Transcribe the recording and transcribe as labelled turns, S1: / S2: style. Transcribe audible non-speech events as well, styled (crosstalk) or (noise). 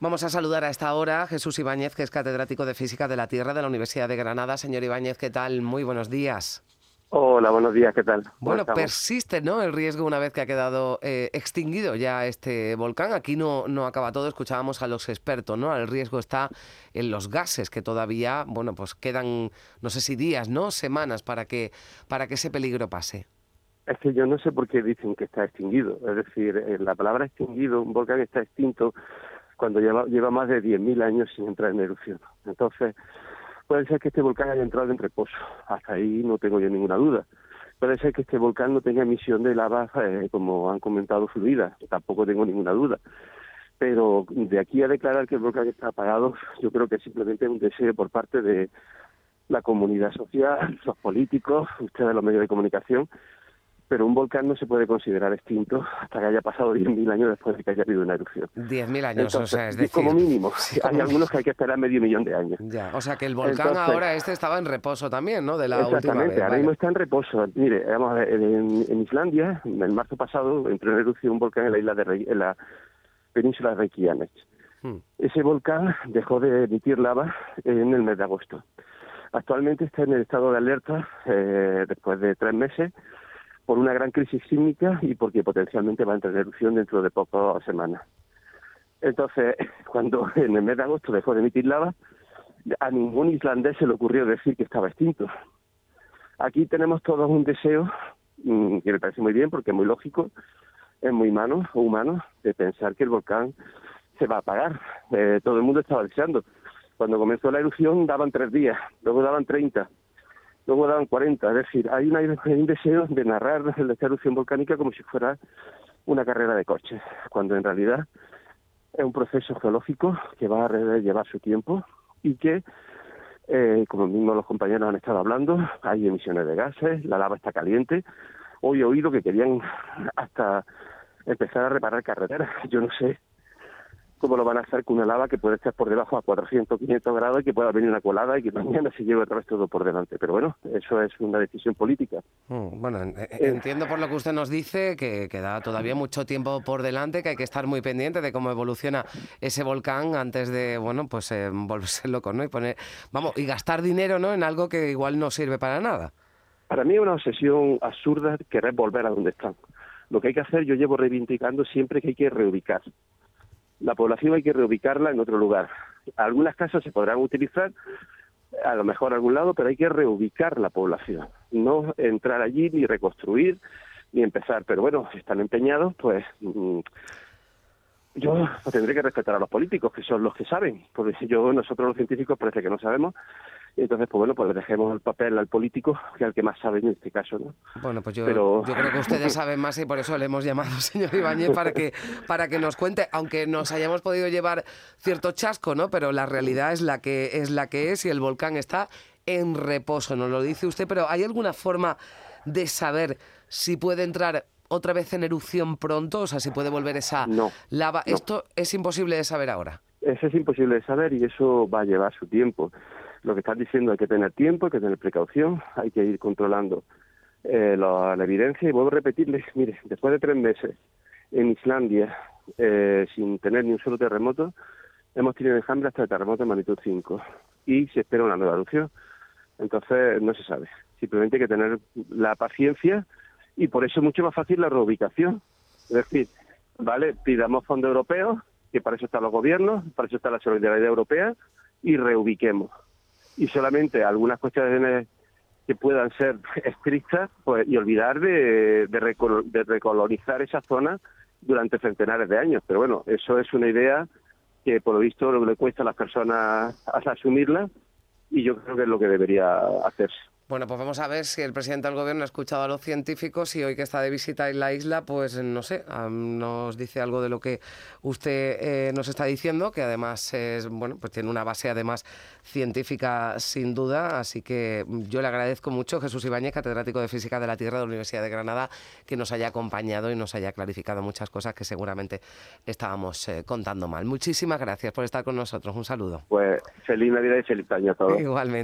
S1: Vamos a saludar a esta hora a Jesús Ibáñez, que es catedrático de Física de la Tierra de la Universidad de Granada. Señor Ibáñez, ¿qué tal? Muy buenos días.
S2: Hola, buenos días, ¿qué tal?
S1: Bueno, persiste ¿no? el riesgo una vez que ha quedado eh, extinguido ya este volcán. Aquí no, no acaba todo, escuchábamos a los expertos, ¿no? El riesgo está en los gases, que todavía, bueno, pues quedan, no sé si días, ¿no? Semanas para que, para que ese peligro pase.
S2: Es que yo no sé por qué dicen que está extinguido. Es decir, eh, la palabra extinguido, un volcán está extinto, cuando lleva, lleva más de 10.000 años sin entrar en erupción. Entonces, puede ser que este volcán haya entrado en reposo. Hasta ahí no tengo yo ninguna duda. Puede ser que este volcán no tenga emisión de lava, eh, como han comentado, fluida. Tampoco tengo ninguna duda. Pero de aquí a declarar que el volcán está apagado, yo creo que simplemente es un deseo por parte de la comunidad social, los políticos, ustedes los medios de comunicación, pero un volcán no se puede considerar extinto hasta que haya pasado 10.000 años después de que haya habido una erupción.
S1: 10.000 años, o sea, es decir...
S2: Como mínimo, (laughs) hay algunos que hay que esperar medio millón de años.
S1: Ya, o sea que el volcán ahora este estaba en reposo también, ¿no? De la
S2: exactamente,
S1: última
S2: ahora mismo está en reposo. Mire, vamos a ver, en, Islandia, en el marzo pasado, entró en erupción un volcán en la isla de en la península de Reykjanes. Hmm. Ese volcán dejó de emitir lava en el mes de agosto. Actualmente está en el estado de alerta eh, después de tres meses por una gran crisis sísmica y porque potencialmente va a entrar en erupción dentro de pocas semanas. Entonces, (laughs) cuando en el mes de agosto dejó de emitir lava, a ningún islandés se le ocurrió decir que estaba extinto. Aquí tenemos todos un deseo, mm, que me parece muy bien porque es muy lógico, es muy humano, humano de pensar que el volcán se va a apagar. Eh, todo el mundo estaba deseando. Cuando comenzó la erupción daban tres días, luego daban treinta, luego daban 40. Es decir, hay, un deseo de narrar (laughs) la erupción volcánica como si fuera una carrera de coches, cuando en realidad es un proceso geológico que va a llevar su tiempo y que, eh, como mismo los compañeros han estado hablando, hay emisiones de gases, la lava está caliente. Hoy he oído que querían hasta empezar a reparar carreteras. Yo no sé cómo lo van a hacer con una lava que puede estar por debajo a 400, 500 grados y que pueda venir una colada y que mañana se lleve otra vez todo por delante. Pero bueno, eso es una decisión política.
S1: Mm, bueno, eh, entiendo por lo que usted nos dice que queda todavía mucho tiempo por delante, que hay que estar muy pendiente de cómo evoluciona ese volcán antes de, bueno, pues eh, volverse loco, ¿no? Y poner, vamos, y gastar dinero, ¿no? En algo que igual no sirve para nada.
S2: Para mí es una obsesión absurda querer volver a donde están. Lo que hay que hacer, yo llevo reivindicando siempre que hay que reubicar la población hay que reubicarla en otro lugar. Algunas casas se podrán utilizar, a lo mejor a algún lado, pero hay que reubicar la población, no entrar allí ni reconstruir ni empezar. Pero bueno, si están empeñados, pues mm, yo tendré que respetar a los políticos, que son los que saben, porque si yo, nosotros los científicos parece que no sabemos, entonces, pues bueno, pues le dejemos el papel al político, que es el que más sabe en este caso, ¿no?
S1: Bueno, pues yo, yo creo que ustedes saben más y por eso le hemos llamado, (laughs) señor Ibáñez, para que, para que nos cuente, aunque nos hayamos podido llevar cierto chasco, ¿no? Pero la realidad es la que es la que es y el volcán está en reposo, nos lo dice usted, pero ¿hay alguna forma de saber si puede entrar otra vez en erupción pronto? O sea, si puede volver esa lava. Esto es imposible de saber ahora.
S2: Eso es imposible de saber y eso va a llevar su tiempo lo que están diciendo hay que tener tiempo, hay que tener precaución, hay que ir controlando eh, la, evidencia y vuelvo a repetirles, mire, después de tres meses en Islandia eh, sin tener ni un solo terremoto, hemos tenido enjambre hasta el terremoto de magnitud 5 y se espera una nueva erupción. Entonces no se sabe. Simplemente hay que tener la paciencia y por eso es mucho más fácil la reubicación. Es decir, vale, pidamos fondos europeos, que para eso están los gobiernos, para eso está la solidaridad europea, y reubiquemos y solamente algunas cuestiones que puedan ser estrictas pues, y olvidar de, de, recolonizar esa zona durante centenares de años. Pero bueno, eso es una idea que por lo visto le cuesta a las personas asumirla y yo creo que es lo que debería hacerse.
S1: Bueno, pues vamos a ver si el presidente del gobierno ha escuchado a los científicos y hoy que está de visita en la isla, pues no sé, nos dice algo de lo que usted eh, nos está diciendo, que además es, bueno, pues tiene una base además científica sin duda, así que yo le agradezco mucho Jesús Ibáñez, catedrático de Física de la Tierra de la Universidad de Granada, que nos haya acompañado y nos haya clarificado muchas cosas que seguramente estábamos eh, contando mal. Muchísimas gracias por estar con nosotros. Un saludo.
S2: Pues feliz Navidad y feliz año a todos.
S1: Igualmente.